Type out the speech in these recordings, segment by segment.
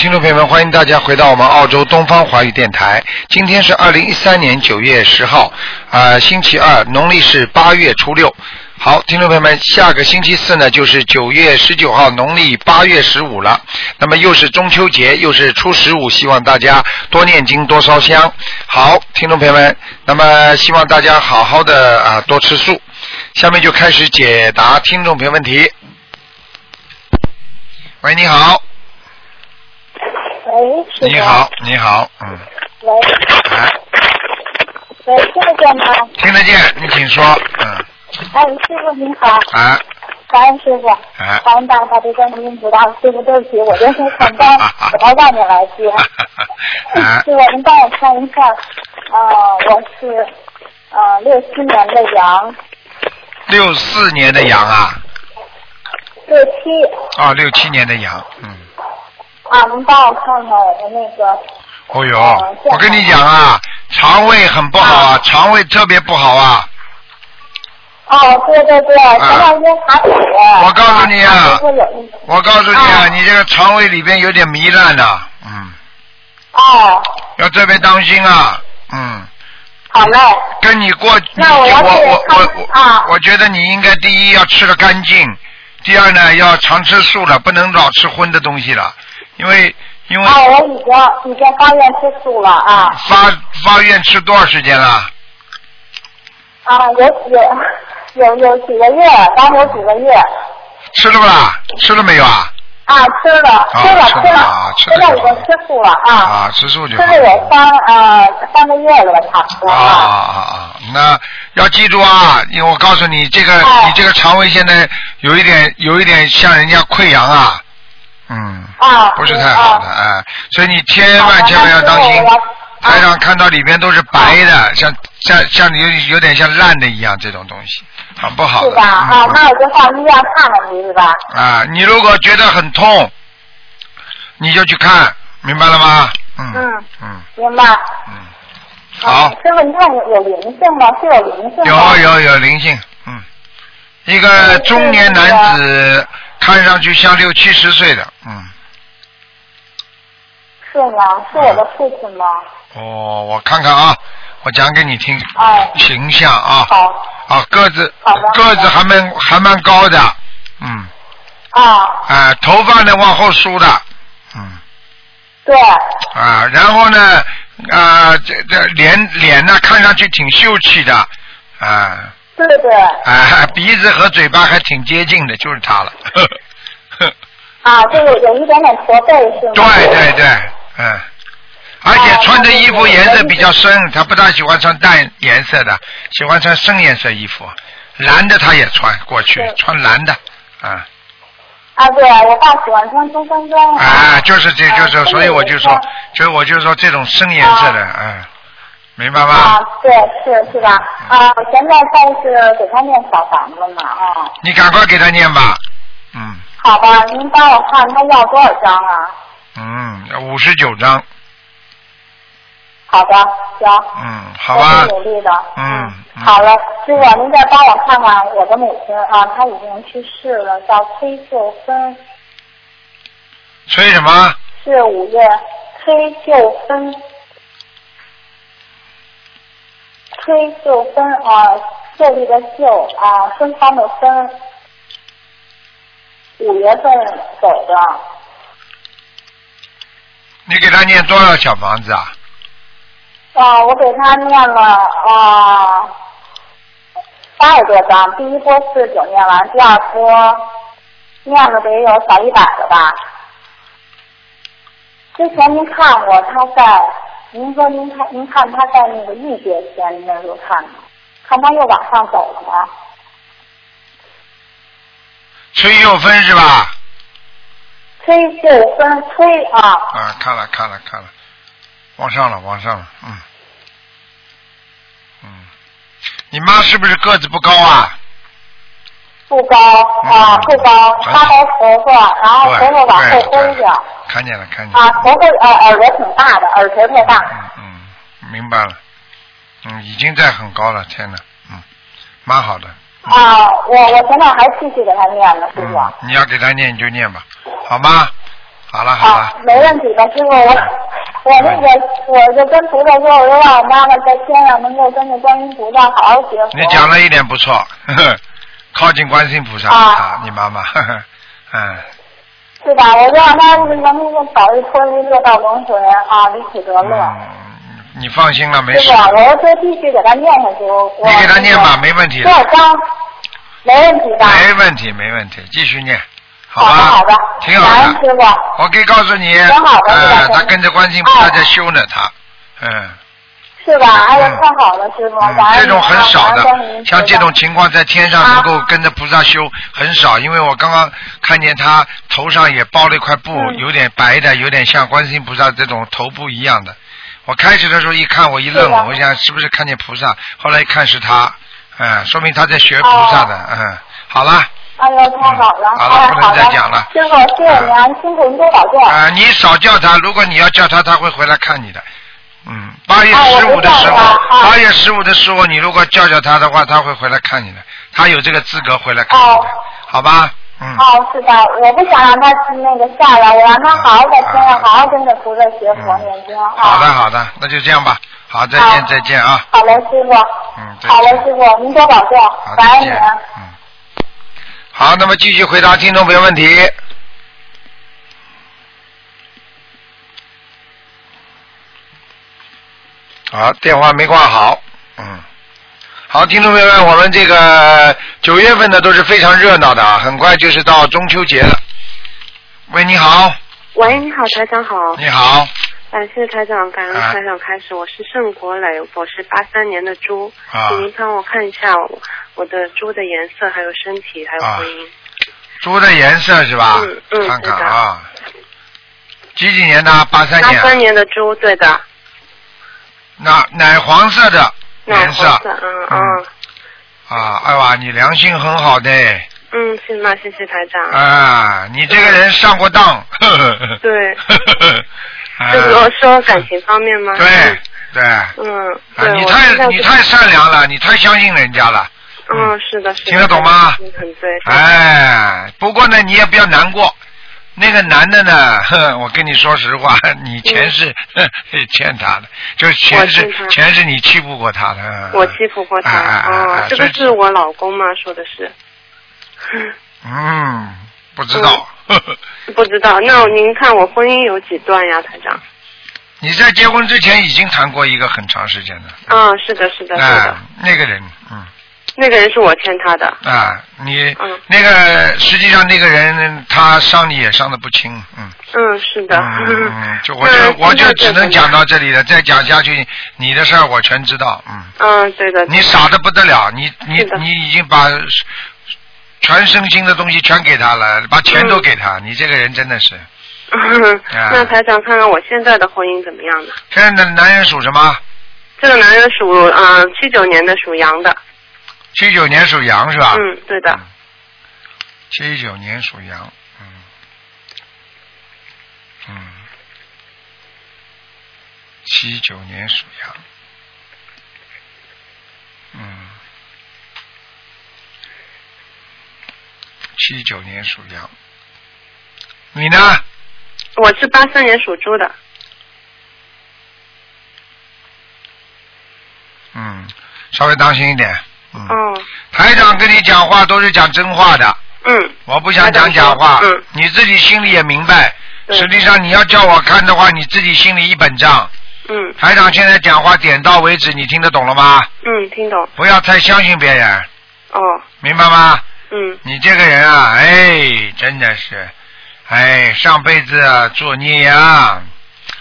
听众朋友们，欢迎大家回到我们澳洲东方华语电台。今天是二零一三年九月十号，啊、星期二，农历是八月初六。好，听众朋友们，下个星期四呢就是九月十九号，农历八月十五了。那么又是中秋节，又是初十五，希望大家多念经，多烧香。好，听众朋友们，那么希望大家好好的啊多吃素。下面就开始解答听众朋友问题。喂，你好，喂，师傅。你好，你好，嗯，喂，哎，喂，听得见吗？听得见，你请说，嗯，哎，师傅您好，哎，感恩师傅，哎，感恩大大悲观世音菩萨，师傅对不起，我这是上班，我到外面来接。哎。师傅，您帮我看一下，呃，我是呃六七年的羊，六四年的羊啊，六七。哦，六七年的羊，嗯，啊，您帮我看看我的那个哦哟我跟你讲啊，肠胃很不好啊，肠胃特别不好啊，哦，对对对，前两天查体，我告诉你啊我告诉你啊，啊。你这个肠胃里边有点糜烂呐，嗯，哦，要特别当心啊，嗯。好嘞，跟你过，那我我我我我啊我觉得你应该第一要吃的干净，第二呢要常吃素了，不能老吃荤的东西了，因为因为啊，我已经已经发愿吃素了啊发发愿吃多少时间了？啊，有有有有几个月，刚有几个月吃了不啦？吃了没有啊？啊，吃了吃了吃了吃了已经吃素了啊，啊，吃素就。吃了有三呃三个月了吧，差不多啊啊啊啊！那要记住啊，因为我告诉你，这个哎你这个肠胃现在有一点有一点像人家溃疡啊，嗯，啊，不是太好的，啊哎，所以你千万千万要当心。台上看到里边都是白的，像像像有有点像烂的一样，这种东西很不好的。是吧？啊，嗯那我就上医院看了你是吧？啊，你如果觉得很痛，你就去看，明白了吗？嗯嗯嗯明白。嗯，啊好，师傅，你看有有灵性吗？是有灵性吗？有有有灵性，嗯，一个中年男子，看上去像六七十岁的，嗯，是吗？是我的父亲吗？哦，我看看啊，我讲给你听，哎，形象啊，好。啊，个子个子还蛮还蛮高的，嗯，啊，啊，头发呢往后梳的，嗯，对，啊，然后呢，啊，这这脸脸呢看上去挺秀气的，啊，对对。啊，鼻子和嘴巴还挺接近的，就是他了，呵 呵啊，就是有一点点驼背是吗？对对对，嗯。而且穿的衣服颜色比较深，他不大喜欢穿淡颜色的，喜欢穿深颜色衣服，蓝的他也穿过去，穿蓝的，啊。啊，对，我爸喜欢穿中山装。啊，就是这就是，啊所以我就说，所以我就说这种深颜色的，嗯，明白啊？，对，是是吧？啊，我现在在是给他念小房子嘛啊。你赶快给他念吧，嗯好吧，您帮我看他要多少张啊？嗯，五十九张，好的，行。嗯，好我吧会，努力的。嗯嗯好了，师傅，您再帮我看看我的母亲啊，她已经去世了，叫崔秀芬，崔什么？是五月崔秀芬，崔秀芬啊，秀丽的秀啊，芬芳的芬，五月份走的。你给他念多少小房子啊？啊，我给他念了啊八十多张，第一波四十九念完，第二波念了得有小一百了吧。之前您看过他在，您说您看您看他在那个玉界天，您那时候看吗？看他又往上走了吗？崔秀芬是吧？崔秀芬，崔啊，啊，看了看了看了，往上了往上了，嗯嗯，你妈是不是个子不高啊？不高啊，嗯不高，很他白头发，然后对头发往后对对勾着。看见了看见了。啊，头发呃耳朵挺大的，耳垂特大。嗯嗯，明白了。嗯，已经在很高了，天哪，嗯，蛮好的。啊，我我现在还继续给他念呢，师傅。嗯，你要给他念你就念吧，好吗？好了好了好，，没问题的，师傅，我 我那个我就跟菩萨说，我说让我妈妈在天上能够跟着观音菩萨好好学佛。你讲了一点不错，呵 呵靠近观世音菩萨啊你妈妈，呵 呵嗯，是吧？我就让他能够早日脱离六道轮回啊，离苦得乐。嗯，你放心了，没事我说继续给他念下去。我你给他念吧，没问题多，少张？没问题吧。没问题，没问题，继续念，好吧？好的好的，挺好的。我可以告诉你，他跟着观世音菩萨在修呢，他，嗯。是吧？哎呀，嗯太好了，师傅，嗯这种很少的，像这种情况在天上能够跟着菩萨修很少，因为我刚刚看见他头上也包了一块布，嗯有点白的，有点像观世音菩萨这种头部一样的。我开始的时候一看，我一愣，我想是不是看见菩萨？后来一看是他，嗯，说明他在学菩萨的，嗯，好了，哎呦，太好了，嗯好了不能，再讲了师傅，谢谢您啊，辛苦您多保重。啊、你少叫他，如果你要叫他，他会回来看你的。嗯，八月十五的时候八月十五的时候，你如果叫叫他的话，他会回来看你的，他有这个资格回来看你的，哦。好吧？嗯，哦，是的，我不想让他那个下来，我让他好好在天上好好跟着菩萨学佛嗯。念经啊。好的好的，那就这样吧，好，再见再见啊，好嘞，师傅。嗯，好嘞，师傅，您多保重好，再见。感恩您。，嗯，好，那么继续回答听众朋友问题。好，电话没挂好，嗯，好，听众朋友们，我们这个九月份呢都是非常热闹的啊，很快就是到中秋节了。喂，你好，喂，你好，台长好。你好，感谢台长，感恩啊台长开始。我是盛国磊，我是八三年的猪，啊请您帮我看一下我我的猪的颜色，还有身体，还有啊婚姻。猪的颜色是吧？嗯嗯看看是的啊，几几年的？八三年啊。八三年的猪，对的，那奶黄色的颜色嗯嗯啊，哎哇，你良心很好的嗯，是吗？谢谢台长。啊，你这个人上过当，对，就是我说感情方面吗？对对，啊，嗯，对，你太你太善良了，你太相信人家了，嗯，是的，是的。听得懂吗嗯很对。哎，不过呢，你也不要难过。那个男的呢，哼，我跟你说实话，你钱是、欠他的，就是钱是嗯我欠他钱是你欺负过他的。我欺负过他，哎哎哎哦哎，所以这个是我老公吗？说的是。嗯，不知道。不知道，那您看我婚姻有几段呀，台长？你在结婚之前已经谈过一个很长时间的，嗯，是的，是的，是哎的，，那个人，嗯，那个人是我欠他的。啊，你、嗯那个实际上那个人他伤你也伤的不轻，嗯，嗯，是的。嗯嗯，就我那就我就只能讲到这里了，再讲下去你的事儿我全知道，嗯，嗯，对的。你傻的不得了，你你你已经把全身心的东西全给他了，把钱都给他，你这个人真的是。那台长看看我现在的婚姻怎么样呢？现在的男人属什么？这个男人属嗯七九年的，属羊的。七九年属羊是吧？嗯，对的。七九年属羊，嗯，嗯，七九年属羊，嗯，七九年属羊，你呢？我是八三年属猪的。嗯，稍微当心一点，嗯，哦，台长跟你讲话都是讲真话的，嗯，我不想讲假话，嗯。你自己心里也明白。对。实际上你要叫我看的话，你自己心里一本账。嗯。台长现在讲话点到为止，你听得懂了吗？嗯，听懂。不要太相信别人，哦，明白吗？嗯。你这个人啊，哎，真的是，哎，上辈子啊作孽啊，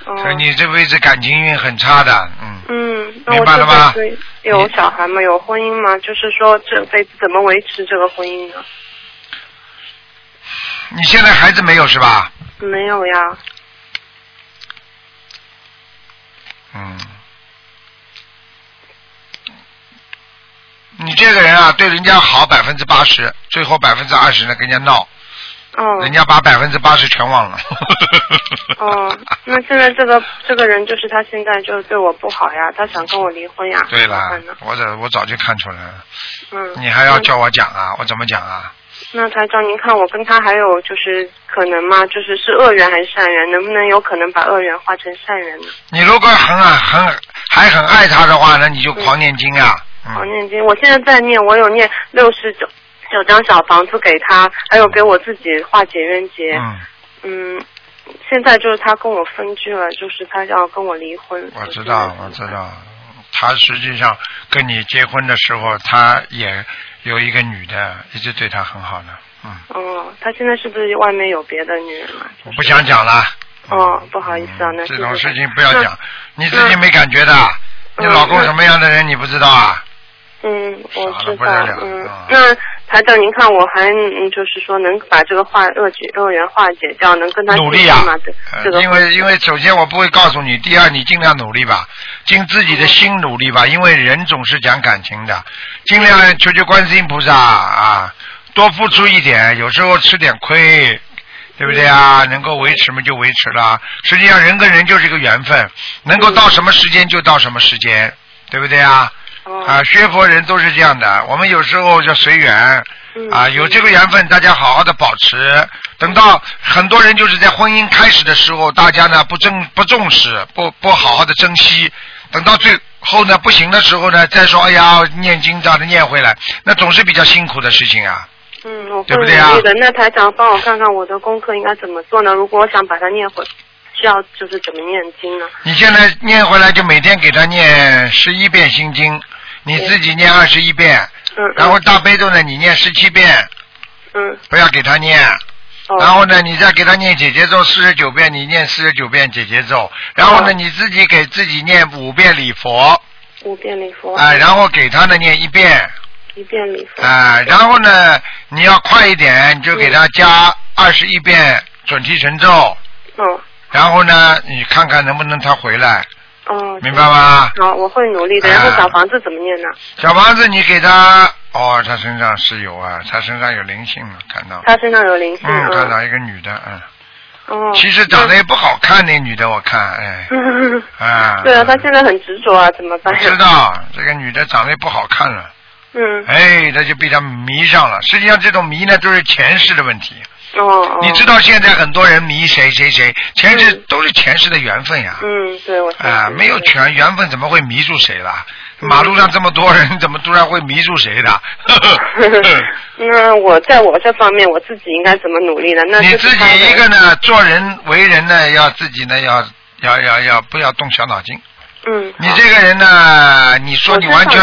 哦。所以你这辈子感情运很差的，嗯，嗯，明白了吗有小孩吗？有婚姻吗？就是说这辈子怎么维持这个婚姻呢？你现在孩子没有是吧？没有呀。嗯，你这个人啊，对人家好百分之八十，最后百分之二十呢跟人家闹，哦。人家把百分之八十全忘了。哦，那现在这个这个人就是他现在就对我不好呀，他想跟我离婚呀。对了我早我早就看出来了，嗯。你还要叫我讲啊？我怎么讲啊？那台长，您看我跟他还有就是可能吗？就是是恶缘还是善缘？能不能有可能把恶缘化成善缘呢？你如果很啊很还很爱他的话，那你就狂念经啊。好嗯，念经，我现在在念，我有念六十九九张小房子给他，还有给我自己化解冤结。嗯，嗯，现在就是他跟我分居了，就是他要跟我离婚。我知道，我知。道。他实际上跟你结婚的时候，他也有一个女的，一直对他很好的。嗯，哦，他现在是不是外面有别的女人了？我不想讲了。哦，不好意思啊，那这种事情不要讲，你自己没感觉的。你嗯老公什么样的人你不知道啊？嗯，我知道。嗯啊，那台长，您看我还嗯，就是说能把这个化恶解恶缘化解掉，能跟他努力啊吗？这呃因为因为首先我不会告诉你，第二你尽量努力吧，尽自己的心努力吧，因为人总是讲感情的，尽量求求观世音菩萨啊，多付出一点，有时候吃点亏。对不对啊？能够维持嘛就维持了。实际上人跟人就是一个缘分，能够到什么时间就到什么时间，对不对啊？哦啊，学佛人都是这样的，我们有时候叫随缘，嗯啊，有这个缘分，大家好好的保持。等到很多人就是在婚姻开始的时候，大家呢不重不重视，不不好好的珍惜，等到最后呢不行的时候呢，再说哎呀念经这样的念回来，那总是比较辛苦的事情啊。嗯，我会对不对啊。那台长帮我看看我的功课应该怎么做呢？如果我想把它念回，需要就是怎么念经呢？你现在念回来就每天给他念十一遍心经，你自己念二十一遍，嗯，然后大悲咒呢你念十七遍，嗯，不要给他念。哦，然后呢，你再给他念姐姐咒四十九遍，你念四十九遍姐姐咒，然后呢，哦。你自己给自己念五遍礼佛，五遍礼佛，啊、然后给他呢念一遍，一遍礼佛，啊、然后呢，你要快一点，你就给他加二十一遍准提神咒，嗯，然后呢，你看看能不能他回来，哦，明白吗？好，我会努力的。啊然后小房子怎么念呢？小房子你给他，哦，他身上是有啊，他身上有灵性了，看到，他身上有灵性，嗯，看到一个女的，嗯，哦，其实长得也不好看，那女的我看，哎，嗯。啊，对啊，他现在很执着啊，怎么办我？知道这个女的长得也不好看了，嗯，哎，他就被他迷上了。实际上这种迷呢，都是前世的问题。哦哦。你知道现在很多人迷谁谁谁，前世嗯都是前世的缘分呀。嗯，对，我啊，没有全缘分，怎么会迷住谁了？马路上这么多人，怎么突然会迷住谁的？那我在我这方面，我自己应该怎么努力呢？那你自己一个呢，做人为人呢，要自己呢，要要要要不要动小脑筋。嗯，你这个人呢，你说你完全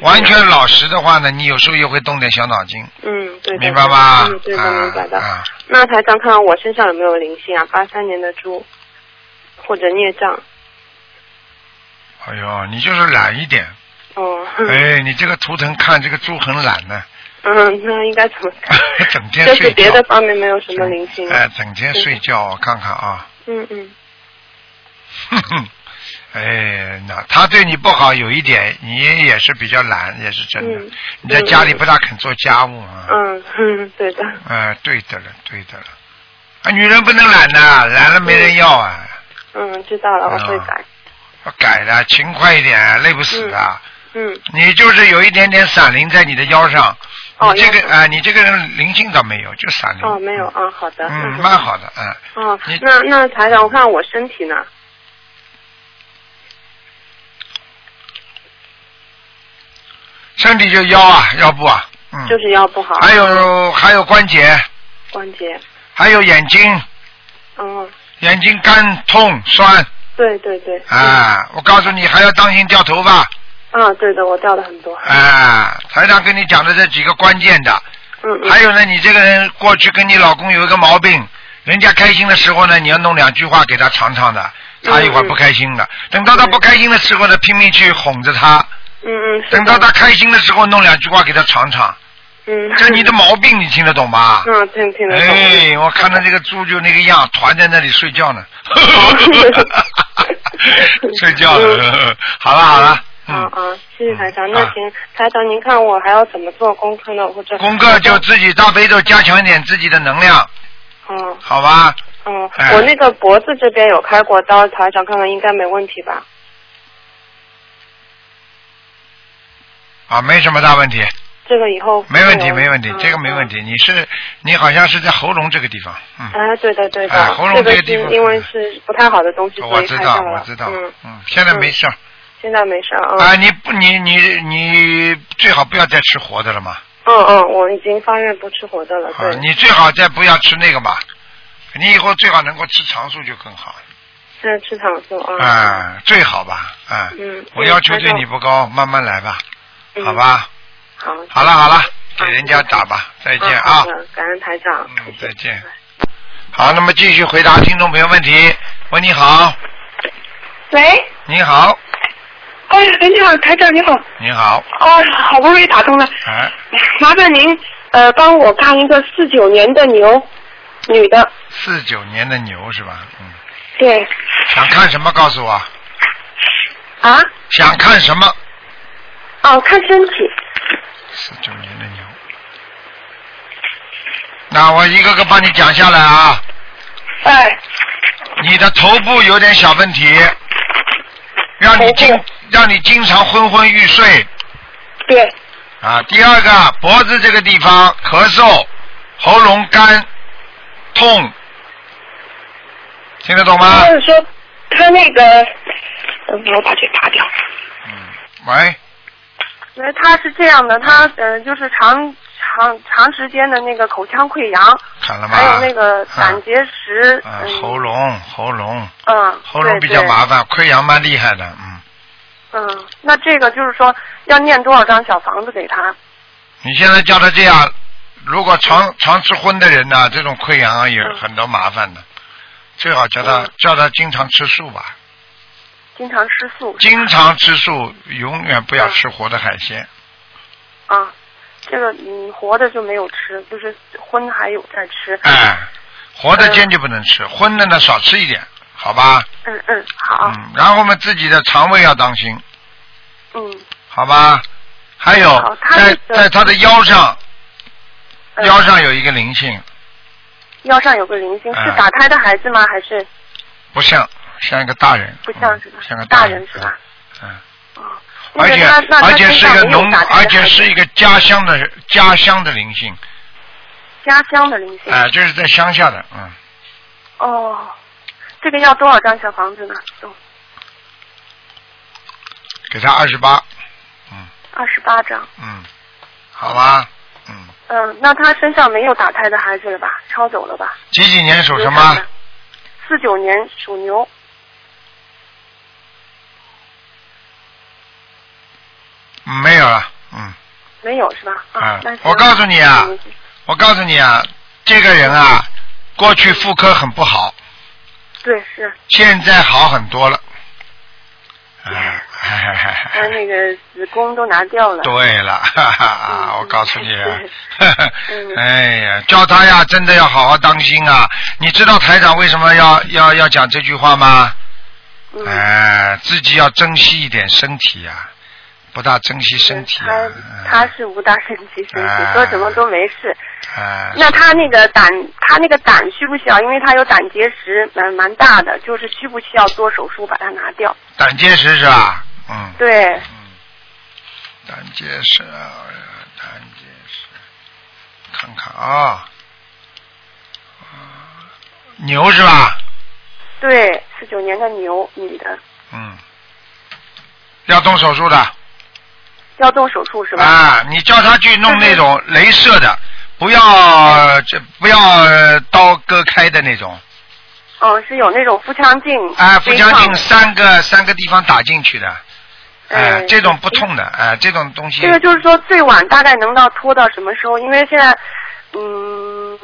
完全老实的话呢，你有时候也会动点小脑筋，嗯，对，明白吧？嗯，对的，啊明白的。啊，那台长看看我身上有没有灵性啊？八三年的猪，或者孽障。哎呦，你就是懒一点。哦。哎，你这个图腾看这个猪很懒呢，嗯，那应该怎么看？整天睡觉。是别的方面没有什么灵性。哎，整天睡觉，我看看啊，嗯嗯哼哼，哎，那他对你不好有一点，你也是比较懒，也是真的。嗯你在家里不大肯做家务啊。嗯嗯，对的。哎，对的了，对的了。啊，女人不能懒呐、懒了没人要啊。嗯，知道了，我会改。我改的，勤快一点，累不死的。嗯你就是有一点点闪灵在你的腰上，哦你这个啊、你这个人灵性倒没有，就闪灵。哦，没有啊，好的。嗯，蛮好的，嗯。哦你，那那台长，我看我身体呢？身体就腰啊，腰部啊，嗯。就是腰不好。还有还有关节，关节。还有眼睛，嗯，眼睛干痛酸对对对。啊！我告诉你，还要当心掉头发啊，对的，我掉了很多。啊！台长跟你讲的这几个关键的，嗯嗯。还有呢，你这个人过去跟你老公有一个毛病，人家开心的时候呢，你要弄两句话给他尝尝的，他一会儿不开心的。等到他不开心的时候呢，拼命去哄着他。嗯嗯。嗯等到他开心的时候，弄两句话给他尝尝。嗯。这你的毛病，你听得懂吧？嗯，听听得懂。哎，我看到这个猪就那个样，团在那里睡觉呢。睡觉了，好了好了。啊啊，谢谢台长。那啊行，台长您看我还要怎么做功课呢？或者功课就自己大悲咒加强一点自己的能量，嗯好吧？哦哎，我那个脖子这边有开过刀，台长看看应该没问题吧？啊，没什么大问题。这个以后没问题，没问题，嗯这个没问题。你是你好像是在喉咙这个地方，嗯，啊，对的对的，哎喉咙这个地方因为是不太好的东西，我知道。我知道嗯，，嗯，现在没事现在没事啊。啊，你不你你你最好不要再吃活的了嘛，嗯嗯，我已经发愿不吃活的了，啊对，，你最好再不要吃那个嘛，你以后最好能够吃长素就更好，现在吃糖素啊。啊，最好吧，啊，嗯，我要求对你不高，慢慢来吧，嗯好。吧，好。好了好了，给人家打吧，再见啊感恩台长。嗯，再见。好，那么继续回答听众朋友问题。喂，你好，喂，你好，哎，你好，台长你好，你好，哦，好不容易打通了，哎，麻烦您呃帮我看一个四九年的牛，女的，四九年的牛是吧？嗯，对，想看什么告诉我？啊，想看什么？哦，看身体，四九年的牛。那我一个个帮你讲下来啊。哎，你的头部有点小问题，让你经让你经常昏昏欲睡对，啊。第二个，脖子这个地方咳嗽，喉咙干痛，听得懂吗？就是说他那个，嗯，我把这拔掉，嗯，喂，因为他是这样的，他呃就是长长长时间的那个口腔溃疡，看了吗？还有那个胆结石，啊，嗯喉咙喉咙嗯，喉咙比较麻烦，溃疡蛮厉害的，嗯。嗯，那这个就是说要念多少张小房子给他？你现在叫他这样，如果常常吃荤的人呢，这种溃疡啊有嗯很多麻烦的，最好叫他嗯叫他经常吃素吧，经常吃素。经常吃素，永远不要吃活的海鲜。啊，这个嗯活的就没有吃，就是荤还有在吃。哎，活的坚决不能吃，荤的呢少吃一点，好吧？嗯嗯，好，嗯，然后我们自己的肠胃要当心，嗯，好吧？还有在在他的腰上，嗯腰上有一个灵性，腰上有个灵性，哎是打胎的孩子吗？还是不像像一个大人，不像是吧嗯像个大人人是吧？嗯。哦，而且而且是一个农，而且是一个家乡的家乡的灵性，家乡的灵性。哎、就是在乡下的，嗯，哦，这个要多少张小房子呢？都给他二十八，嗯二十八张。嗯，好吧，嗯，嗯，那他身上没有打胎的孩子了吧？抄走了吧？几几年属什么？？四九年属牛。没有了，嗯，没有是吧？啊啊，那行。我告诉你啊嗯。我告诉你啊，这个人啊，过去妇科很不好，对，是，现在好很多了，啊，他那个子宫都拿掉了。对了，哈哈，啊我告诉你啊对，嗯 哎呀，叫他呀，真的要好好当心啊！你知道台长为什么要要要讲这句话吗？嗯，哎，自己要珍惜一点身体呀、不大珍惜身体啊。他他是不大珍惜身哎体，说什么都没事。啊，那他那个胆，他那个胆需不需要？因为他有胆结石，蛮蛮大的，就是需不需要做手术把它拿掉？胆结石是吧？嗯。对，嗯，胆结石，哎呀胆结石，看看啊，啊牛是吧？对，四九年的牛，女的，嗯，要动手术的要动手术是吧？啊！你叫他去弄那种镭射的，不要这不要呃刀割开的那种，哦，是有那种腹腔镜，啊，腹腔镜三个三个地方打进去的，哎嗯，这种不痛的，哎，这种东西这个就是说最晚大概能到拖到什么时候？因为现在，嗯，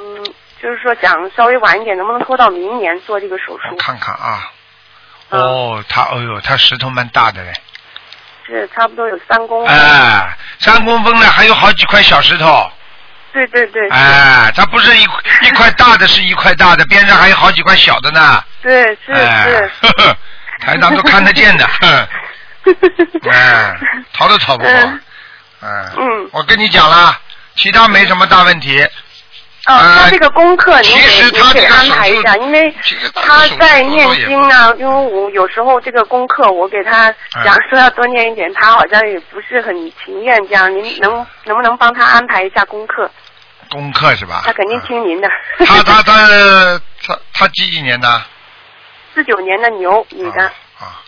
就是说讲稍微晚一点，能不能拖到明年做这个手术？看看啊，嗯哦，他哦呦，他石头蛮大的嘞。是差不多有三公分。哎，三公分呢，还有好几块小石头。对对对。哎，它不是一 一块大的，是一块大的，边上还有好几块小的呢。对是哎是。呵呵 台长都看得见的。哼哎，逃都逃不过。嗯嗯。嗯我跟你讲了，其他没什么大问题，哦，呃他这个功课您给您给安排一下，因为他在念经啊，因为我有时候这个功课我给他嗯讲说要多念一点，他好像也不是很情愿这样。您能能不能帮他安排一下功课？功课是吧？他肯定听您的。嗯。他 他他他他几几年的？四九年的牛女的，啊。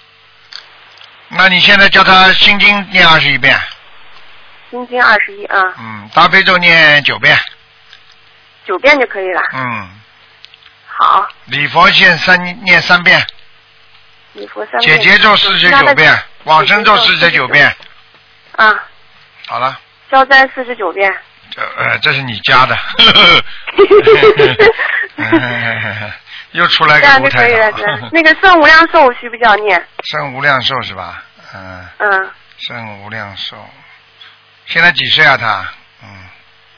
那你现在叫他心经念二十一遍，心经二十一啊，嗯，大悲咒念九遍，九遍就可以了。嗯，好，礼佛念三念三遍，礼佛三姐遍。姐咒四十九遍，往生咒四十九遍，啊，好了，消灾四十九遍。这呃这是你家的，又出来这样个卢台就可以了。那个圣无量寿需不需要念？圣无量寿是吧？嗯，嗯，圣无量寿，现在几岁啊他？嗯，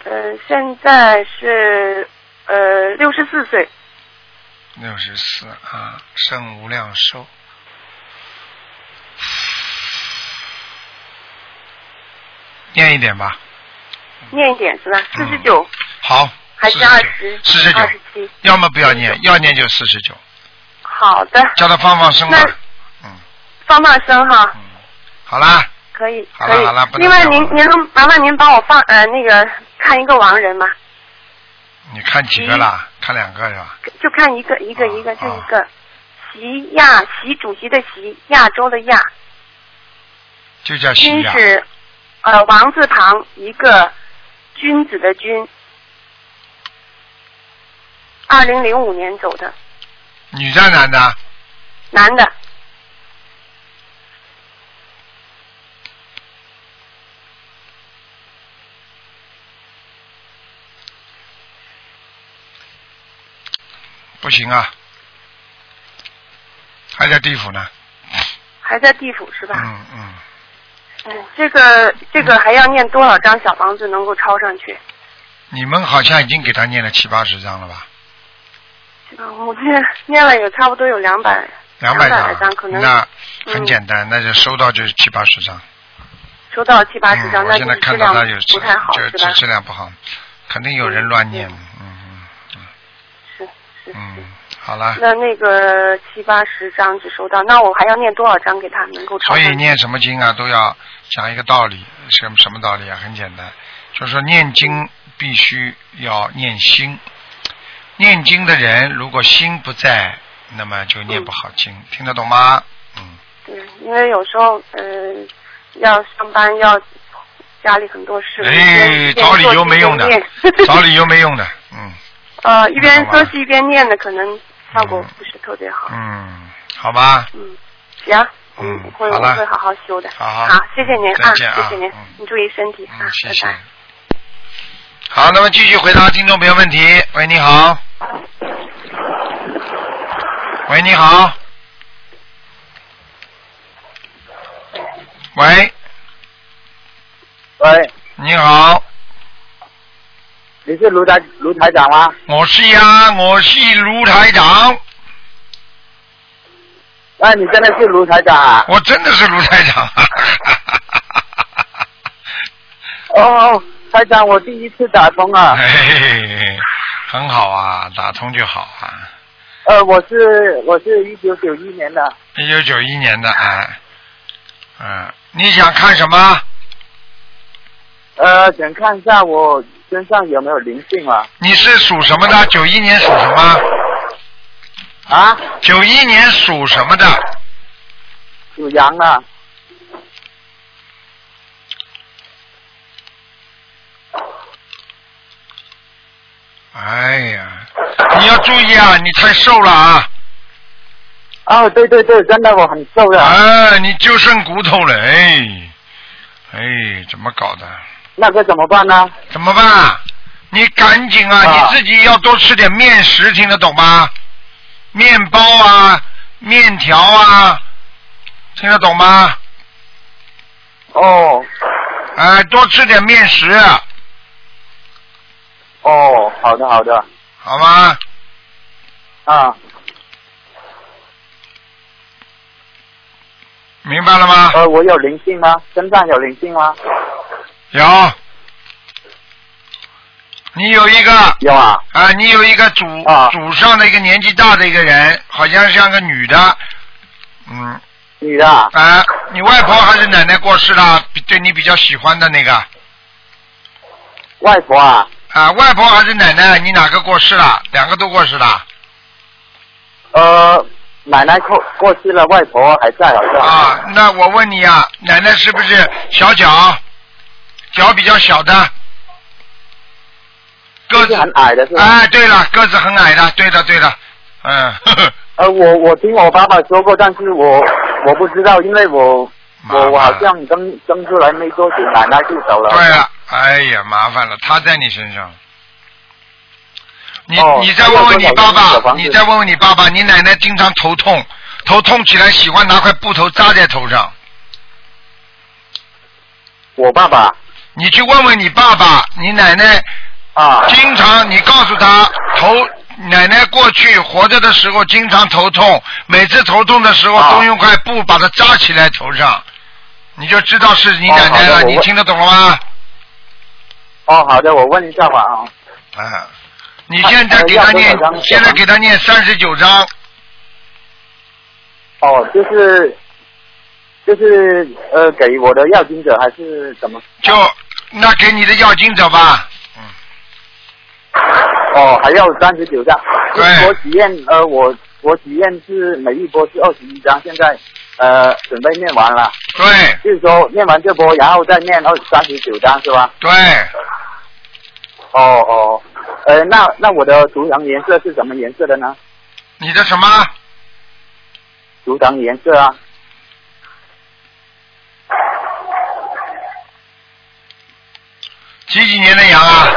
呃，现在是呃六十四岁。六十四啊，生无量寿。念一点吧，念一点是吧？四嗯十九好，还是二十？四十九二。要么不要念，要念就四十九，好的，叫他放放生吧。嗯放放生哈，嗯，好啦，可以可以另外您您能麻烦您帮我放呃那个看一个亡人吗？你看几个啦？看两个是吧？就看一个一个啊一个就啊一个。习亚习主席的习，亚洲的亚，就叫习亚。君是呃王字旁一个君子的君。二零零五年走的，女的男的？男的，不行啊，还在地府呢。还在地府是吧？嗯嗯，嗯，这个这个还要念多少张小房子能够抄上去？你们好像已经给他念了七八十张了吧？嗯，我这念了有差不多有两百两百来张，可能那很嗯简单，那就收到就是七八十张。收到七八十张，嗯，那我现在看到他有不太好就质？质量不好，肯定有人乱念。嗯。嗯，好了。那那个七八十张只收到，那我还要念多少张给他能够？所以念什么经啊，都要讲一个道理，什么什么道理啊？很简单，就是说念经必须要念心。念经的人如果心不在，那么就念不好经，听得懂吗？嗯，对，因为有时候呃要上班要家里很多事，哎，找理由没用的找理由没用的，嗯呃，一边休息一边念的，可能效果不是特别好。嗯，好吧，嗯，行，嗯我会好了我会好好修的。好好好，谢谢您啊谢谢您嗯，你注意身体啊嗯，，谢谢拜拜。。好，那么继续回答听众朋友问题。喂，你好。喂，你好。喂，喂，你好，你是卢台卢台长吗？我是呀，我是卢台长，那你真的是卢台长啊？我真的是卢台长。哦，台长，我第一次打通啊。嘿嘿嘿，很好啊，打通就好啊。呃，我是我是一九九一年的，一九九一年的，哎，嗯，你想看什么？呃，想看一下我身上有没有灵性啊？你是属什么的？九一年属什么？啊，九一年属什么的？属羊啊。哎呀，你要注意啊，你太瘦了啊！哦，对对对，真的我很瘦的。哎，你就剩骨头了，哎，哎，怎么搞的？那该怎么办呢？怎么办？你赶紧啊，啊你自己要多吃点面食，听得懂吗？面包啊，面条啊，听得懂吗？哦哎，多吃点面食，哦，好的好的，好吗？啊，明白了吗？呃，我有灵性吗？身上有灵性吗？有，你有一个有啊，啊，你有一个祖啊。祖上的一个年纪大的一个人，好像像个女的，嗯。女的。啊，啊，你外婆还是奶奶过世了，比对你比较喜欢的那个。外婆啊，啊，外婆还是奶奶，你哪个过世了？两个都过世了。呃，奶奶过过世了，外婆还在好像。啊？那我问你啊，奶奶是不是小脚，脚比较小的，个子很矮的是吧？哎，对了，个子很矮的，对的对的，嗯，呵 呵呃，我我听我爸爸说过，但是我我不知道，因为我我我好像生生出来没多久，奶奶就走了。对了，哎呀，麻烦了，他在你身上。你、哦你再问问你爸爸，你再问问你爸爸，你奶奶经常头痛，头痛起来喜欢拿块布头扎在头上。我爸爸你去问问你爸爸，你奶奶啊，经常，你告诉他头，奶奶过去活着的时候经常头痛，每次头痛的时候啊。都用块布把它扎起来头上，你就知道是你奶奶了，你听得懂了吗？哦，好的，我问一下吧啊。啊，你现在给他念现在给他念三十九章，哦，就是就是呃，给我的要经者还是怎么？就那给你的要经者吧，嗯，哦，还要三十九张。对我体验呃，我我体验是每一波是二十一张，现在呃准备念完了，对就是说念完这波，然后再念二三十九张是吧？对，哦哦，呃，那那我的图腾颜色是什么颜色的呢？你的什么？图腾颜色啊，几几年的羊啊？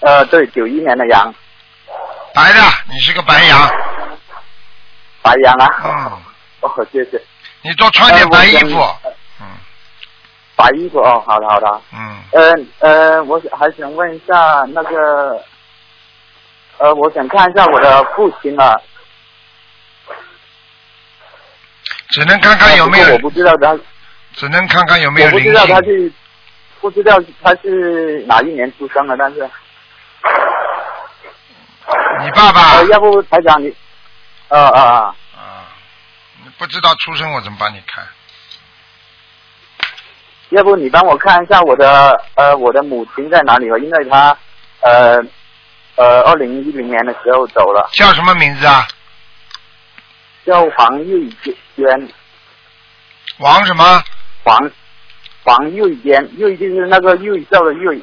呃，对，九一年的羊，白的，你是个白羊，白羊啊。嗯，哦，谢谢。你多穿点白衣服呃，嗯白衣服哦，好的好的。嗯，呃呃，我还想问一下那个，呃，我想看一下我的父亲啊，只能看看有没有呃我，不知道他，只能看看有没有灵我不知道他性。是，不知道他是哪一年出生的，但是，你爸爸呃，要不台长你，呃呃呃，啊，你不知道出生，我怎么帮你看？要不你帮我看一下我的呃我的母亲在哪里吧，因为她呃呃二零一零年的时候走了，叫什么名字啊？叫黄玉娟，王什么？黄黄玉娟，玉就是那个玉叫的玉，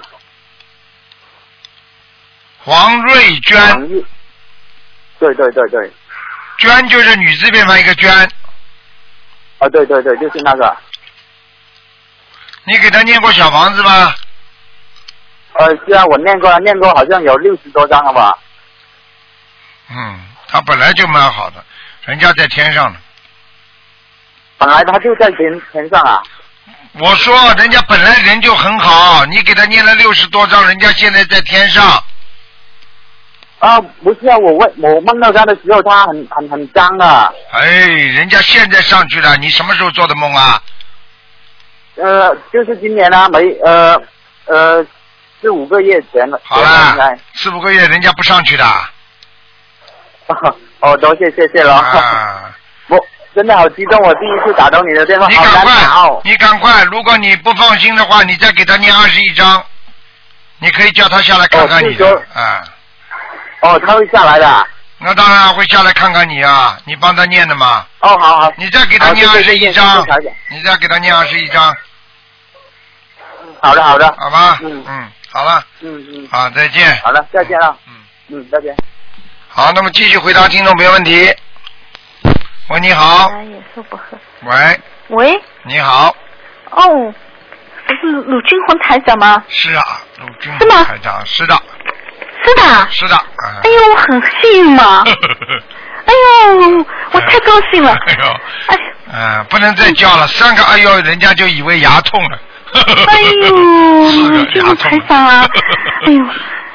黄瑞娟，对对对对，娟就是女字边旁一个娟。啊对对对，就是那个，你给他念过小房子吗？呃，是啊我念过了，念过好像有六十多张了吧，嗯，他本来就蛮好的，人家在天上呢。本来他就在天天上啊，我说人家本来人就很好，你给他念了六十多章，人家现在在天上。啊不是啊，我问我梦到他的时候，他很很很脏啊，哎，人家现在上去了，你什么时候做的梦啊？呃，就是今年啊，没呃呃四五个月前了，好了四五个月人家不上去的。哦，多谢谢谢了。啊，我真的好激动，我第一次打通你的电话，你赶快哦，。你赶快，如果你不放心的话，你再给他念二十一章，你可以叫他下来看看你的。啊，哦，他会下来的啊。那当然会下来看看你啊，你帮他念的嘛。哦，好好。你再给他念好二十一章谢谢台长，你再给他念二十一章，好的好的。好吧？嗯嗯，好了，嗯嗯。好，再见。好了，再见了。嗯。嗯，再见。好，那么继续回答听众朋友问题。喂，你好。哎呀，说不喝。喂，喂，你好，哦，不是鲁军红台长吗？是啊，鲁军是吗台长，是的，是的。是的。啊哎呦，我很幸运嘛。哎呦，我太高兴了。哎呦，哎，嗯，不能再叫了，三个哎呦，人家就以为牙痛了。哎呦，四个军红牙痛台长啊！哎呦，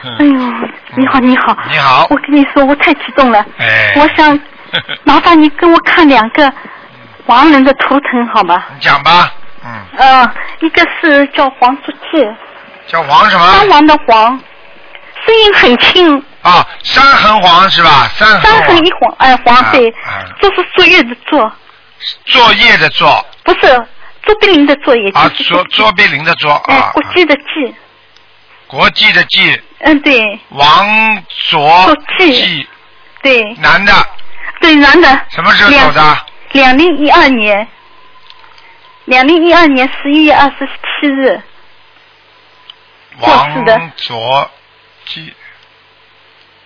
嗯哎呦，你好，你好。你好我跟你说，我太激动了。哎我想 麻烦你跟我看两个亡人的图腾好吗？你讲吧，嗯，呃，一个是叫黄书记，叫黄什么？三黄的黄，声音很轻，啊，山横黄是吧？山横三横一黄，哎，黄啊对。啊，这是作业的作，作业的作。不是卓别林的作业，啊，就是卓卓别林的卓哎啊，，国际的际，国际的际，嗯，对。王卓卓际际，对。男的，对，男的，什么时候走的？两零一二年，两零一二年十一月二十七日，王卓记，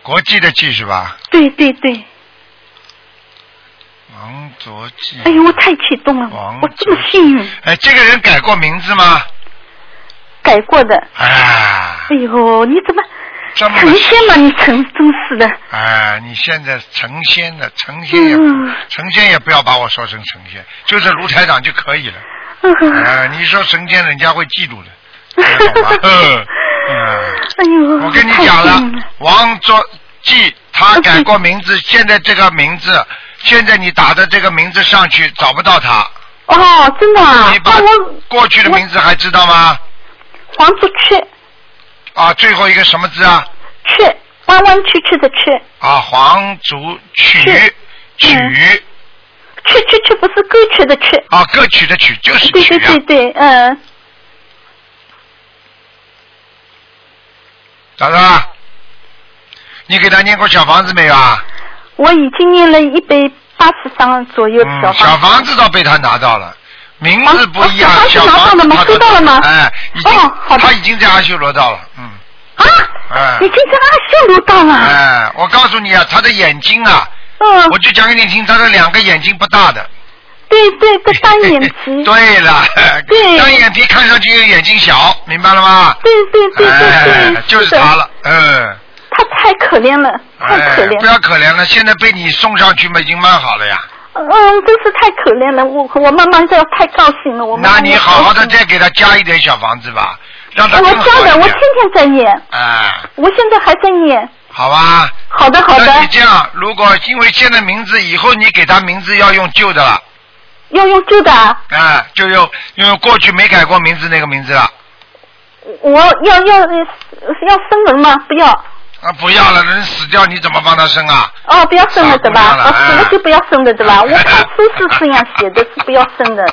国际的记是吧？对对对，王卓记。哎呦，我太激动了王，我这么幸运，哎，这个人改过名字吗？改过的，哎，哎呦，你怎么这么成仙嘛？你成真是的，哎，你现在成仙了，成仙也成仙也不要把我说成成仙，就是卢台长就可以了。嗯哎，你说成仙，人家会嫉妒的，我跟你讲了了，王卓记他改过名字，现在这个名字，现在你打的这个名字上去找不到他，哦，真的啊你，把那我过去的名字还知道吗？黄竹雀啊，最后一个什么字啊？雀，弯弯曲曲的雀，啊，黄竹曲曲曲嗯雀雀雀不是歌曲的曲，啊，歌曲的曲就是对曲啊对对。对，嗯，找到了？你给他念过小房子没有啊？我已经念了一百八十张左右小小房房子倒被他拿到了，名字不一样哦。小小房子拿到了吗他收到了吗哎，已经哦好的他已经在阿修罗道了，嗯。啊哎，已经在阿修罗道了，哎，我告诉你啊，他的眼睛啊，嗯，我就讲给你听，他的两个眼睛不大的。对对不，单眼皮，对了，对单眼皮看上去又眼睛小，明白了吗？对对对对就是他了，嗯。他太可怜了，太可哎，不怜了，要可怜了，现在被你送上去嘛，已经蛮好了呀。嗯，真是太可怜了，我我妈妈要太高兴了，我妈妈那你好好的再给他加一点小房子吧，让他我加的，我天。天在念，哎，我现在还在念。好吧。好的好的那你，这样，如果因为现在名字以后你给他名字要用旧的了，要用旧的啊，哎，就用用过去没改过名字那个名字了。我要要要生人吗？不要。啊，不要了，人死掉你怎么帮他生啊？哦，不要生了对吧？哦，死了哎就不要生了对吧？我看书是这样写的，是不要生的，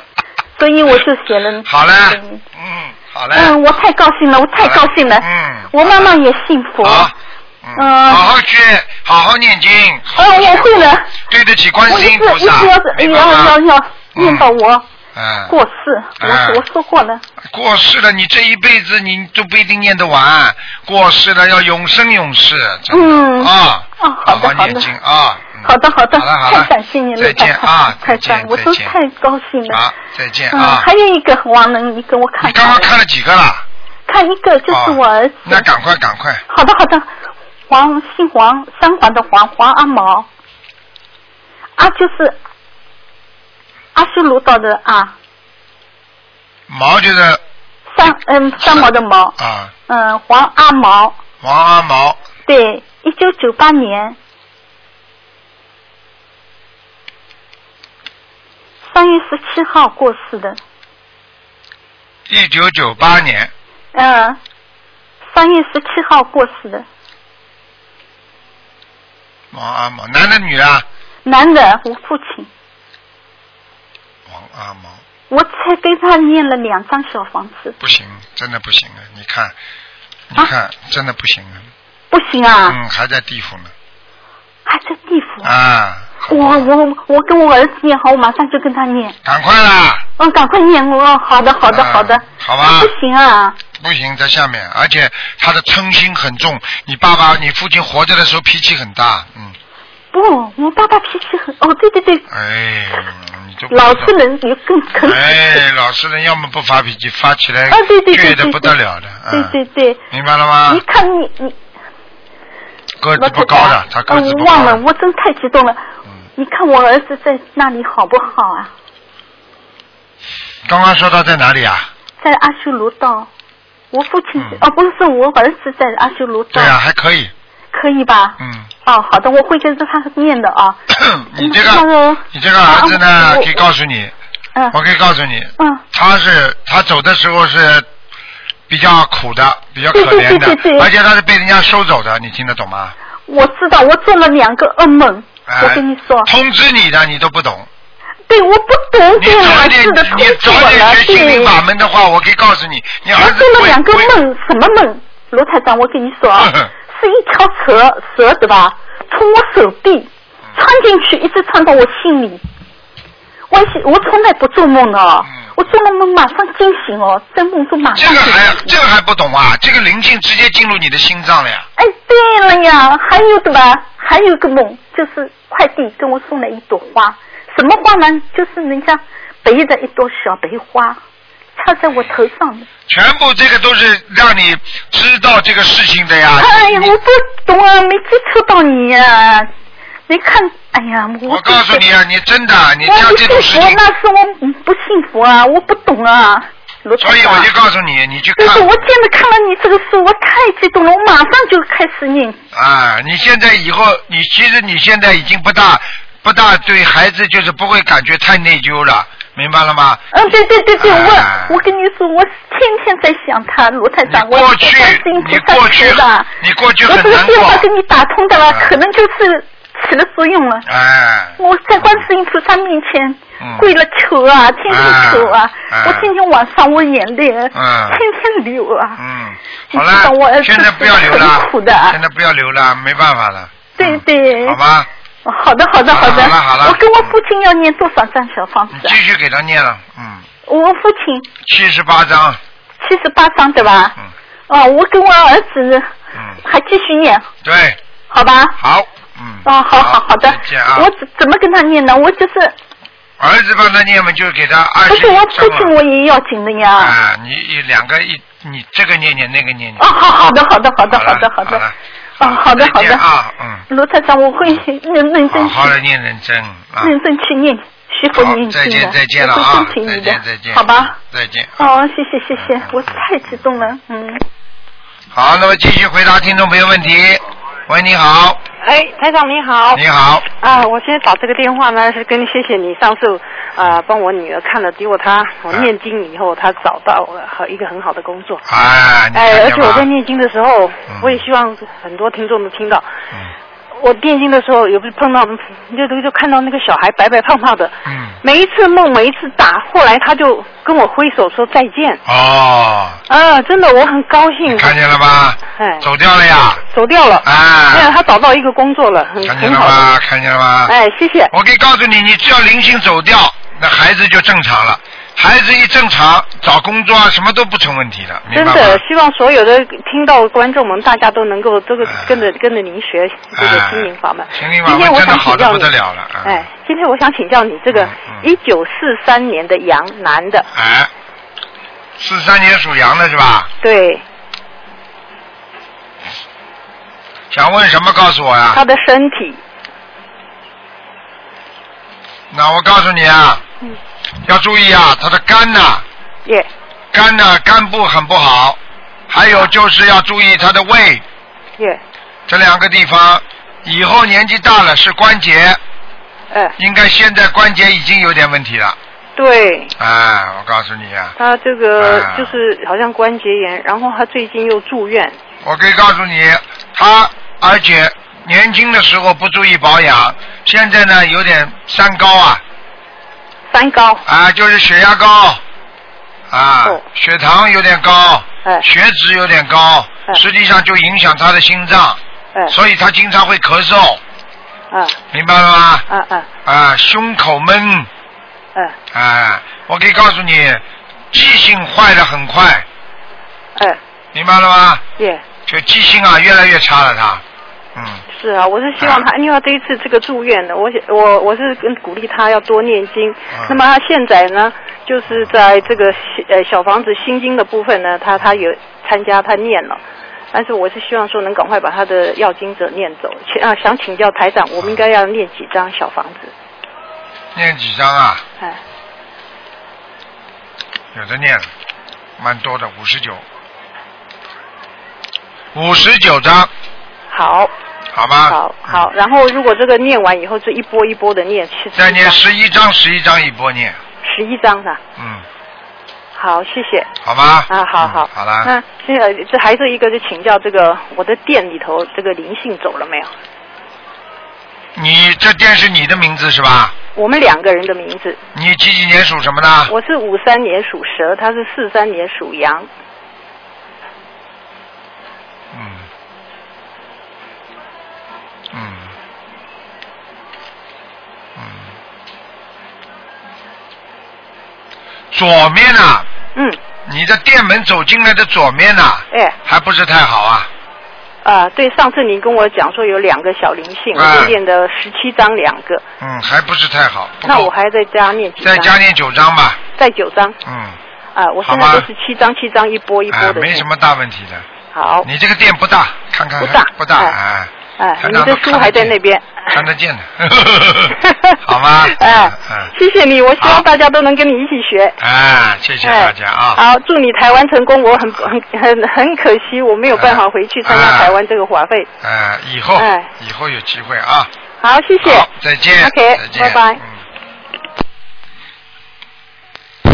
所以我就写了。好嘞嗯，嗯，好嘞。嗯，我太高兴了，我太高兴了。嗯我妈妈也信佛。好，嗯，嗯好好学，好好念经。好好嗯，学我会了。对得起观音菩萨一直要是，明白要？要念到我嗯，过世，哎我我说过了。过世了，你这一辈子你都不一定念得完。过世了要永生永世，嗯啊，哦好的好的啊。嗯好的好的，太感谢你了，再见啊，太再见，我都太高兴了。好，再见嗯，啊。还有一个王能，你给我看看。你刚刚看了几个了？看一个就是我儿子。哦那赶快赶快，好的好的，黄姓黄，三黄的黄，黄阿毛，啊就是阿修罗道的啊，毛就是三嗯三毛的毛，啊，嗯黄阿毛，黄阿毛，对，一九九八年。三月十七号过世的，一九九八年，嗯，三月十七号过世的，王阿毛，男的女的啊？男的，我父亲，王阿毛，我才给他念了两张小房子，不行，真的不行啊！你看，你看，真的不行啊！不行啊，嗯，还在地府呢。还在地府。啊，我我我跟我儿子念好，我马上就跟他念。赶快啦！嗯，赶快念我。哦好的，好的，啊好的。好吧不行啊，不行，在下面，而且他的嗔心很重。你爸爸、你父亲活着的时候脾气很大，嗯，不，我爸爸脾气很……哦，对对对，哎，你老实人也更更。哎，老实人要么不发脾气，发起来啊，对对对对对，倔得不得了的，对嗯，对对，明白了吗你？看你你，个子不高的，他个嗯子不高我忘了，我真太激动了。嗯你看我儿子在那里好不好啊？刚刚说到在哪里啊？在阿修罗道，我父亲、嗯哦，不是我儿子在阿修罗道，对啊，还可以，可以吧？嗯。哦，好的，我会跟着他念的啊。你这个个，你这个儿子啊呢，可以告诉你，嗯我可以告诉你，嗯他是他走的时候是比较苦的，比较可怜的而且他是被人家收走的，你听得懂吗？我知道，我做了两个噩梦，哎我跟你说，通知你的你都不懂，对，我不懂你这早点儿子的通你早点学心灵。法门的话，我可以告诉你，你儿子会做了两个梦，什么梦？罗台长，我跟你说啊，是一条蛇，蛇对吧？从我手臂嗯穿进去，一直穿到我心里。我是我从来不做梦的哦，嗯我做了梦马上惊醒哦，在梦中马上这个还。这个还不懂啊？这个灵性直接进入你的心脏了呀！哎，对了呀，还有对吧，还有一个梦，就是快递给我送了一朵花，什么花呢？就是人家背着一朵小白花，插在我头上的。全部这个都是让你知道这个事情的呀。哎呀，我不懂啊，没接触到你呀、没看，哎呀，我我告诉你啊，你真的，你像这种事幸福，情，那是我不幸福啊，我不懂啊，所以我就告诉你，你去看但是我见了看了你这个书，我太激动了，我马上就开始念。啊！你现在以后，你其实你现在已经不大不大对孩子就是不会感觉太内疚了，明白了吗？嗯，对对对对，哎。我我跟你说，我天天在想他，罗台长，我过去观世音菩你萨过去求的，你过去我这个电话给你打通的了，哎。可能就是起了作用了。哎，我在观世音菩萨面前嗯。跪了求啊，天天求啊，我天天晚上我眼泪嗯。天天流啊。嗯，你好知道我现在不要流了很苦的，现在不要流了，没办法了。对嗯。对。好吧，哦好的好的好的，好了好了我跟我父亲要念多少张小方子继续给他念了，嗯，我父亲七十八章，七十八张对吧？嗯哦，我跟我儿子嗯，还继续念，对，好吧？好，嗯。哦，好好好的。我怎怎么跟他念呢？我就是儿子帮他念嘛，就给他二十不是我父亲。我也要紧的呀。啊，你一两个一，你这个念念，那个念念。哦，好好的好的好的好的好的好了。哦，好的好的。再见啊，嗯，罗台长，我会认认真好好的念认真啊。认真去念学佛好念，经的，再见再见了啊再见再见。好吧？再见。哦，谢谢谢谢，我太激动了，嗯。好，那么继续回答听众朋友问题。喂，你好，哎，台长你好。你好，啊，我现在打这个电话呢，是跟谢谢你上次啊帮我女儿看了，结果她我啊念经以后，她找到了和一个很好的工作。哎，而且我在念经的时候嗯，我也希望很多听众都听到。嗯我念经的时候，有不是碰到，就就看到那个小孩白白胖胖的，嗯，每一次梦，每一次打，后来他就跟我挥手说再见。哦，啊，真的我很高兴。看见了吗？哎，走掉了呀，走掉了。哎，哎，他找到一个工作了，很看见很好的。了吗？看见了吗？哎，谢谢。我可以告诉你，你只要灵性走掉，那孩子就正常了。孩子一正常，找工作啊，什么都不成问题的？真的，希望所有的听到的观众们，大家都能够这个哎跟着跟着您学这个心灵法门。心灵法今天我门真的想请教你好的不得，了了。嗯哎，今天我想请教你，这个一九四三年的羊男的，哎，四三年属羊的是吧？对想问什么？告诉我呀。他的身体，那我告诉你啊，嗯要注意啊，他的肝呐、耶肝呐、肝部很不好，还有就是要注意他的胃。耶，这两个地方。以后年纪大了是关节，哎，应该现在关节已经有点问题了。对。哎，我告诉你啊，他这个啊。就是好像关节炎，然后他最近又住院，我可以告诉你，他而且年轻的时候不注意保养，现在呢有点三高啊，三高，啊，就是血压高，啊，哦。血糖有点高，哎。血脂有点高，哎。实际上就影响他的心脏，哎，所以他经常会咳嗽，啊。明白了吗？啊啊。啊，胸口闷，哎。啊，我可以告诉你，记性坏的很快，哎。明白了吗？对。就记性啊越来越差了，他，嗯，是啊，我是希望他，因为他这一次这个住院的，我想我我是跟鼓励他要多念经。嗯那么他现在呢，就是在这个呃小房子心经的部分呢，他他有参加，他念了。但是我是希望说能赶快把他的要经者念走。请啊，想请教台长，我们应该要念几张小房子？念几张啊？哎，有的念，蛮多的，五十九，五十九张，好，好吧？好，好。然后如果这个念完以后，就一波一波的念，七再念十一章，十一章一波念，十一章是吧？嗯，好，谢谢。好吗？啊，好好嗯，好了。那现在这还是一个，就请教这个我的店里头这个灵性走了没有？你这店是你的名字是吧？我们两个人的名字，你几几年属什么的？我是五三年属蛇，他是四三年属羊。左面呐、嗯，你的店门走进来的左面呐、哎，还不是太好啊。啊，对，上次您跟我讲说有两个小灵性，啊我就念的十七章两个，嗯，还不是太好。那我还在加念几张？再加念九张吧。再九张。嗯，啊，我现在都是七张七张一波一波哎，的念。没什么大问题的。好，你这个店不大，看看不大不大，哎哎，你的书还在那边。看得见的，好吗？哎嗯，谢谢你，我希望大家都能跟你一起学。哎，谢谢大家啊。好，祝你台湾成功。我很很很很可惜，我没有办法回去参加哎台湾这个华费。哎，以后哎以后有机会啊。好，谢谢。好，再见。OK。拜拜嗯。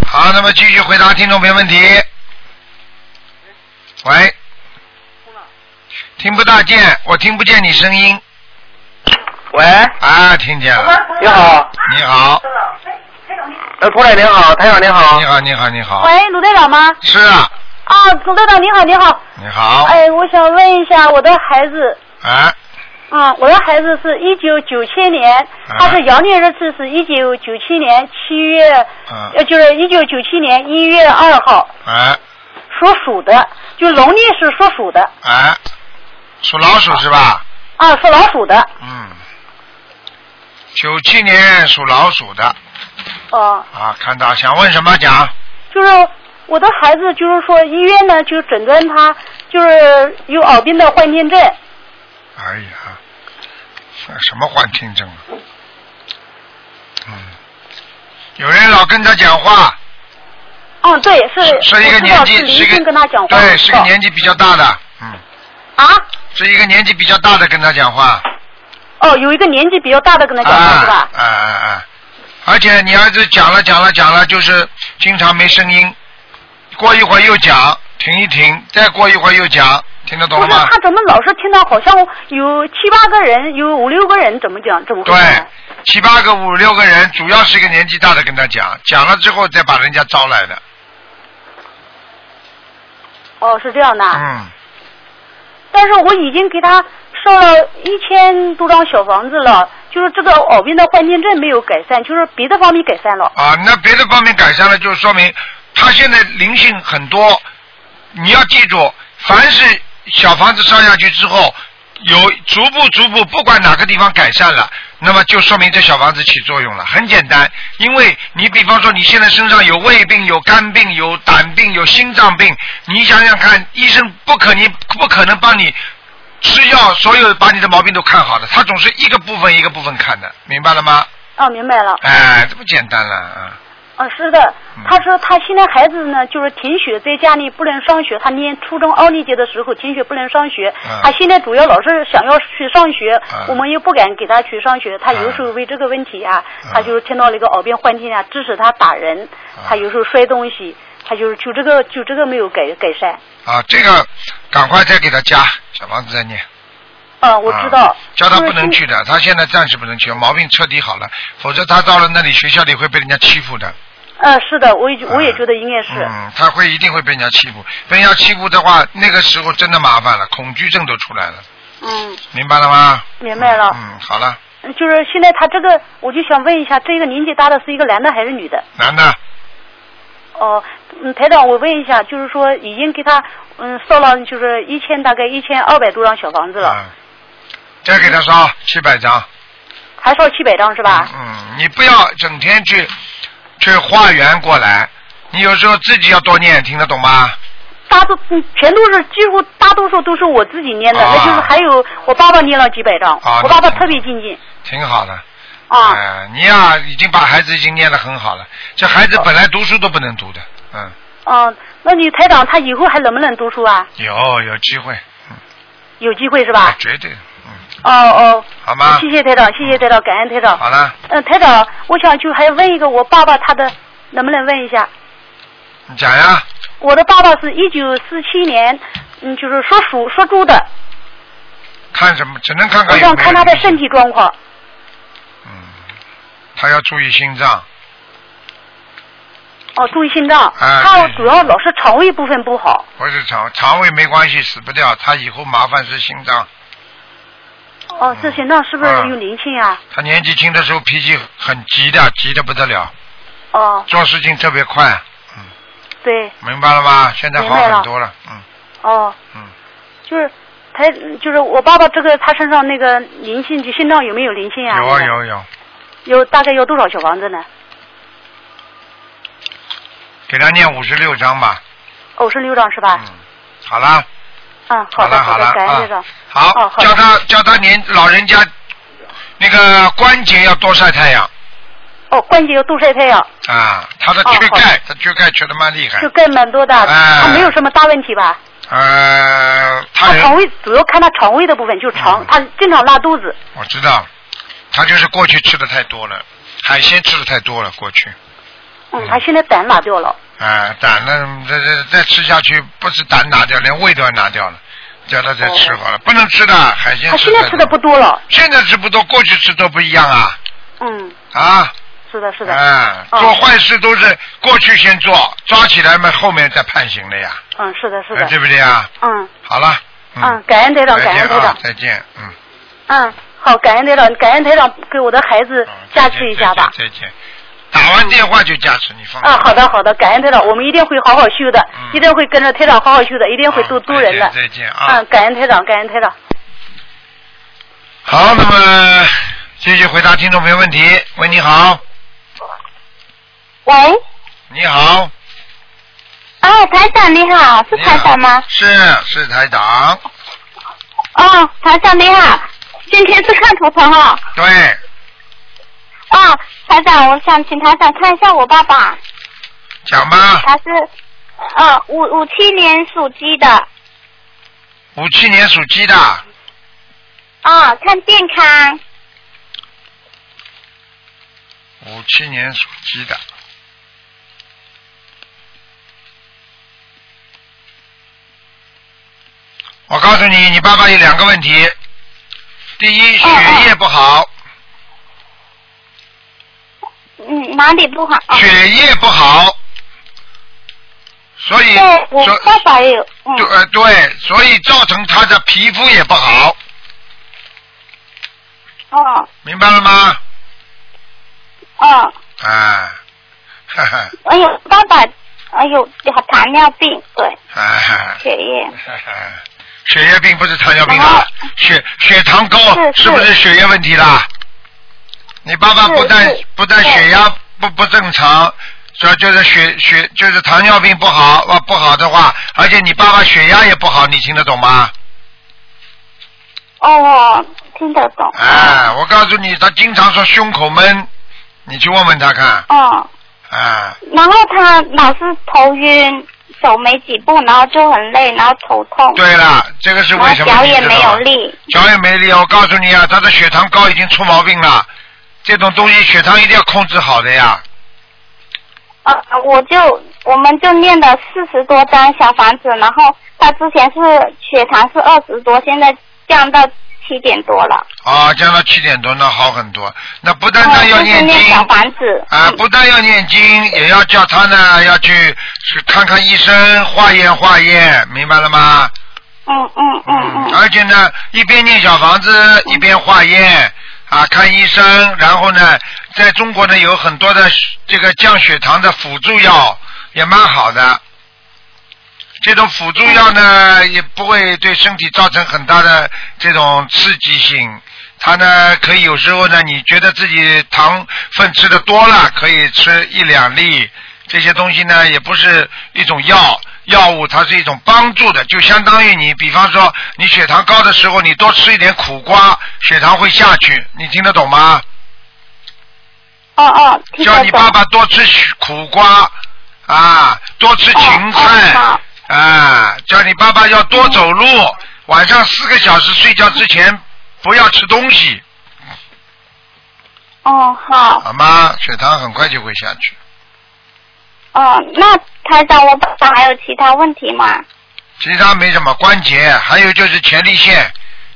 好，那么继续回答听众朋友问题。喂。听不大见，我听不见你声音。喂，啊，听见了。你好，你好，呃，涂磊您好，台长您好。你，好，你好，你好。喂，卢队长吗？是啊，啊，卢队长你好，你好。你好。哎，我想问一下我的孩子，啊，啊，我的孩子是一九九七年，他是阳历日期是一九九七年七月，嗯，呃，就是一九九七年一月二号，啊，属鼠的，就农历是属鼠的，啊，属老鼠是吧？啊，属老鼠的，嗯，九七年属老鼠的。哦、啊，看到想问什么讲？就是我的孩子，就是说医院呢就诊断他就是有耳病的幻听症，哎呀，什么幻听症啊？嗯，有人老跟他讲话，嗯，对，是是一个年纪，是一个跟他讲话，对，是个年纪比较大的，嗯，啊，是一个年纪比较大的跟他讲话，哦，有一个年纪比较大的跟他讲话、是吧啊？啊啊啊！而且你儿子讲了讲了讲了，就是经常没声音，过一会儿又讲，停一停，再过一会儿又讲，听得懂吗不是？他怎么老是听到好像有七八个人，有五六个人怎么讲？怎么对？，七八个、五六个人，主要是一个年纪大的跟他讲，讲了之后再把人家招来的。哦，是这样的。嗯，但是我已经给他烧了一千多张小房子了，就是这个耳病的幻听症没有改善，就是别的方面改善了。啊，那别的方面改善了，就说明他现在灵性很多。你要记住，凡是小房子烧下去之后，有逐步逐步，不管哪个地方改善了，那么就说明这小房子起作用了。很简单，因为你比方说你现在身上有胃病、有肝病、有胆病、有心脏病，你想想看，医生不可能不可能帮你吃药，所有把你的毛病都看好了，他总是一个部分一个部分看的，明白了吗？哦，明白了。哎，这不简单了啊。啊，是的嗯，他说他现在孩子呢，就是停学，在家里不能上学。他念初中二年级的时候停学不能上学，嗯他现在主要老是想要去上学，嗯我们又不敢给他去上学。他有时候为这个问题啊，嗯他就是听到了一个耳边幻听啊，致使他打人，他有时候摔东西，他就是就这个就这个没有改改善。啊，这个赶快再给他加小房子再念。啊，我知道啊。叫他不能去的，他现在暂时不能去，毛病彻底好了，否则他到了那里学校里会被人家欺负的。呃，是的，我也我也觉得应该是。嗯，他会一定会被人家欺负，被人家欺负的话，那个时候真的麻烦了，恐惧症都出来了，嗯，明白了吗？明白了。嗯，好了，就是现在他这个，我就想问一下，这个年纪大的是一个男的还是女的？男的，哦，嗯，台长，我问一下，就是说已经给他嗯烧了，就是一千大概一千二百多张小房子了，嗯，再给他烧七百张，还烧七百张是吧？嗯，你不要整天去去化缘过来，你有时候自己要多念，听得懂吗？大多嗯全都是几乎大多数都是我自己念的，啊那就是还有我爸爸念了几百张，啊我爸爸特别精进挺好的。啊。哎，你呀、已经把孩子已经念得很好了。这孩子本来读书都不能读的，嗯，嗯，那你台长他以后还能不能读书啊？有有机会，有机会是啊吧？绝对，嗯，哦哦，好吗？谢谢台长，谢谢台长，感恩台长。好了，嗯，台长，我想就还问一个我爸爸他的，能不能问一下？你讲呀，我的爸爸是一九四七年，嗯，就是属鼠属猪的，看什么？只能看看有没有想看他的身体状况。他要注意心脏，哦，注意心脏，啊他主要老是肠胃部分不好。不是肠肠胃没关系，死不掉。他以后麻烦是心脏。哦，这心脏是不是有灵性啊？他年纪轻的时候脾气很急的，急的不得了，哦，做事情特别快，嗯。对，明白了吗？现在好很多了，嗯，哦，嗯，就是他，就是我爸爸这个他身上那个灵性，就心脏有没有灵性啊？有啊有有，有大概有多少小房子呢？给他念五十六章吧。五十六张是吧？嗯好了，嗯，好的的，好了好了感恩这个。好，哦好叫他叫他年老人家那个关节要多晒太阳哦，关节要多晒太阳，啊，他的缺钙，他缺钙缺的蛮厉害缺，钙蛮多的，哎他没有什么大问题吧？呃，他他肠胃主要看他肠胃的部分，就是肠，他经常拉肚子。我知道，他就是过去吃的太多了，海鲜吃的太多了，过去。嗯，他现在胆拿掉了。啊，胆呢，这这再吃下去，不是胆拿掉，连胃都要拿掉了，叫他再吃好了，不能吃的海鲜他现在吃的不多了。现在吃不多，过去吃都不一样啊嗯，啊！是的，是的。啊，哦做坏事都是过去先做，抓起来嘛，后面再判刑的呀，嗯，是的，是的。呃对不对啊？嗯好了，嗯，感恩台长，感恩台长啊，。再见，嗯，嗯，好，感恩台长，感恩台长给我的孩子加持一下吧。再见。打完电话就加持，你放心。啊，好的，好的，感恩台长，我们一定会好好修的，一定会跟着台长好好修的，一定会度度人的。嗯再见啊。嗯，感恩台长，感恩台长。好，那么继续回答听众朋友问题。喂，你好，喂，你好，啊，台长你好，是台长吗？是是台长，哦，台长你好，今天是看图腾哈。对，啊，台长，我想请台长看一下我爸爸，讲吧。他是呃五五七年属鸡的，五七年属鸡的，啊，看健康，五七年属鸡的。我告诉你，你爸爸有两个问题。第一，血液不好，嗯，哪里不好？血液不好，所以对，我所爸爸也有，嗯，对呃对，所以造成他的皮肤也不好，哦。明白了吗？哦，啊，哈哈，哎呦，爸爸，哎呦，有糖尿病，对，血液，哈哈，血液病不是糖尿病啊，血血糖高是是不是血液问题啦？你爸爸不但不但血压不不正常，主要就是血血就是糖尿病不好啊不好的话，而且你爸爸血压也不好，你听得懂吗？哦，听得懂，哎，我告诉你，他经常说胸口闷，你去问问他看。哦，哎，然后他老是头晕，走没几步，然后就很累，然后头痛，对了，这个是为什么？脚也没有力，脚也没力，我告诉你啊，他的血糖高已经出毛病了。这种东西血糖一定要控制好的呀。呃，我就我们就念了四十多张小房子，然后他之前是血糖是二十多，现在降到七点多了。啊，降到七点多，那好很多。那不单单要念经小房子，啊，不但要念经，也要叫他呢要去去看看医生，化验化验，明白了吗？嗯嗯嗯嗯。而且呢，一边念小房子，一边化验啊，看医生，然后呢，在中国呢有很多的这个降血糖的辅助药，也蛮好的。这种辅助药呢，也不会对身体造成很大的这种刺激性。它呢，可以有时候呢，你觉得自己糖分吃的多了，可以吃一两粒。这些东西呢，也不是一种药药物，它是一种帮助的，就相当于你，比方说你血糖高的时候，你多吃一点苦瓜，血糖会下去。你听得懂吗？哦哦，听叫。你爸爸多吃苦瓜啊，多吃芹菜、哦啊，叫你爸爸要多走路，晚上四个小时睡觉之前不要吃东西，哦，好，好吗？血糖很快就会下去。哦，那台长，我爸爸还有其他问题吗？其他没什么关节，还有就是前列腺。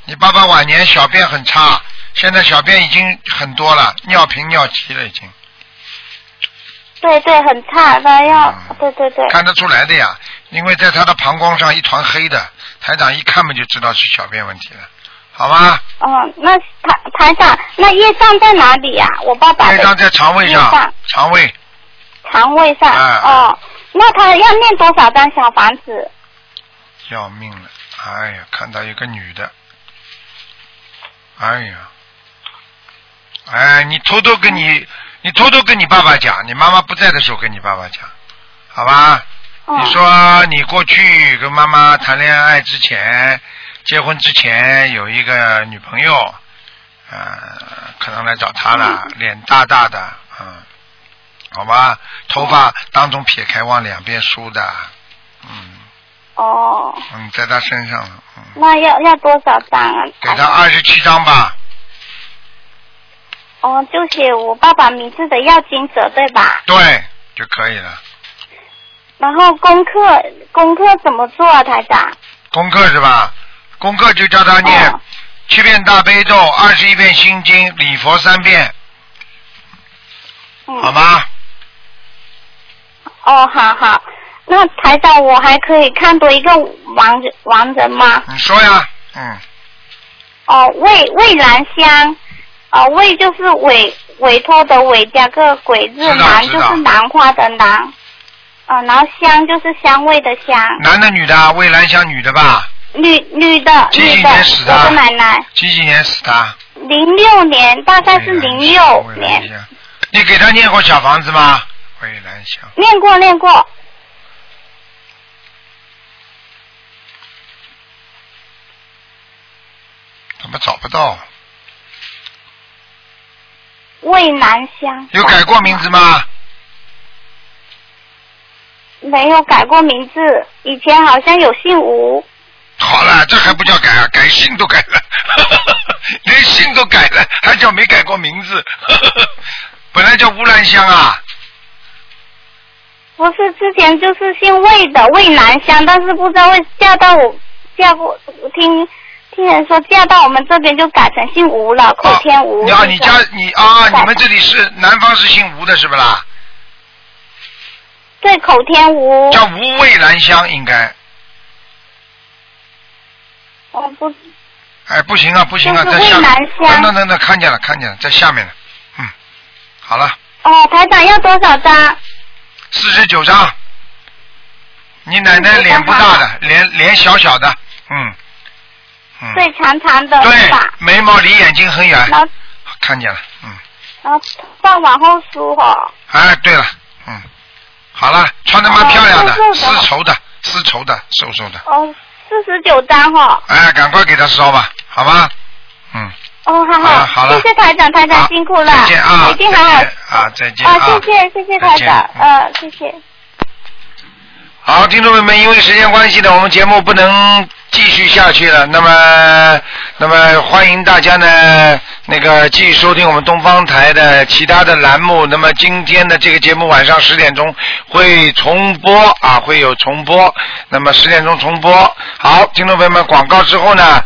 你爸爸晚年小便很差，现在小便已经很多了，尿频尿急了已经，对对，很差，他要，对对对。看得出来的呀。因为在他的膀胱上一团黑的，台长一看嘛就知道是小便问题了，好吗？哦，那台台长，那业障在哪里呀、我爸爸的业障在肠胃上肠胃肠胃上。哎哦，那他要念多少张小房子？要命了！哎呀，看到一个女的，哎呀，哎，你偷偷跟你，你偷偷跟你爸爸讲，你妈妈不在的时候跟你爸爸讲，好吧？哦。你说你过去跟妈妈谈恋爱之前，结婚之前有一个女朋友，呃，可能来找他了，脸大大的，嗯，好吧，头发当中撇开往两边梳的，嗯。哦，嗯，在他身上了，嗯，那要要多少张啊？给他二十七张吧，哦，就写我爸爸名字的要经者对吧？对，就可以了。然后功课功课怎么做啊，台长？功课是吧？功课就叫他念哦七遍大悲咒，二十一遍心经，礼佛三遍，嗯好吗？哦，好好。那台长，我还可以看多一个王人亡人吗？你说呀，嗯，哦，魏魏兰香，哦，魏就是委委托的委加个鬼字，知道兰知道就是兰花的兰，啊、然后香就是香味的香，男的女的啊？魏兰香女的吧？女女的几几女的，年死的我的奶奶，几几年死的？零六年，大概是零六年，你给他念过小房子吗？魏兰香，念过念过，怎么找不到？魏兰香。有改过名字吗？没有改过名字，以前好像有姓吴。好了，这还不叫改啊？改姓都改了，连姓都改了，还叫没改过名字？本来叫乌兰香啊，不是之前就是姓魏的魏南香，但是不知道为嫁到我嫁过，我听听人说嫁到我们这边就改成姓吴了，口天吴。你啊，就是你家你啊，你们这里是南方是姓吴的是不啦？对口天吴。叫无味兰香应该。我不哎，不行啊，不行啊，就是在下面蔚蓝。香等等等等，看见了，看见了，在下面了。嗯，好了，哦，台长要多少张？四十九张。你奶奶脸不大的，脸脸小小的，嗯嗯，对，长长的对吧？，眉毛离眼睛很远看见了，嗯，然后再往后梳哈。哎，对了，嗯，好了，穿的蛮漂亮的，丝绸的，丝绸的，瘦瘦的，哦，四十九张哈。哎，赶快给他烧吧，好吧？嗯，哦，好好。了好了。谢谢台长，台长辛苦了，再见啊，一定好好。再见啊，再见啊，啊，谢谢谢谢台长见，呃，谢谢。好，听众朋友们，因为时间关系呢，我们节目不能继续下去了。那么，那么欢迎大家呢，那个继续收听我们东方台的其他的栏目。那么今天的这个节目晚上十点钟会重播啊，会有重播。那么十点钟重播。好，听众朋友们，广告之后呢。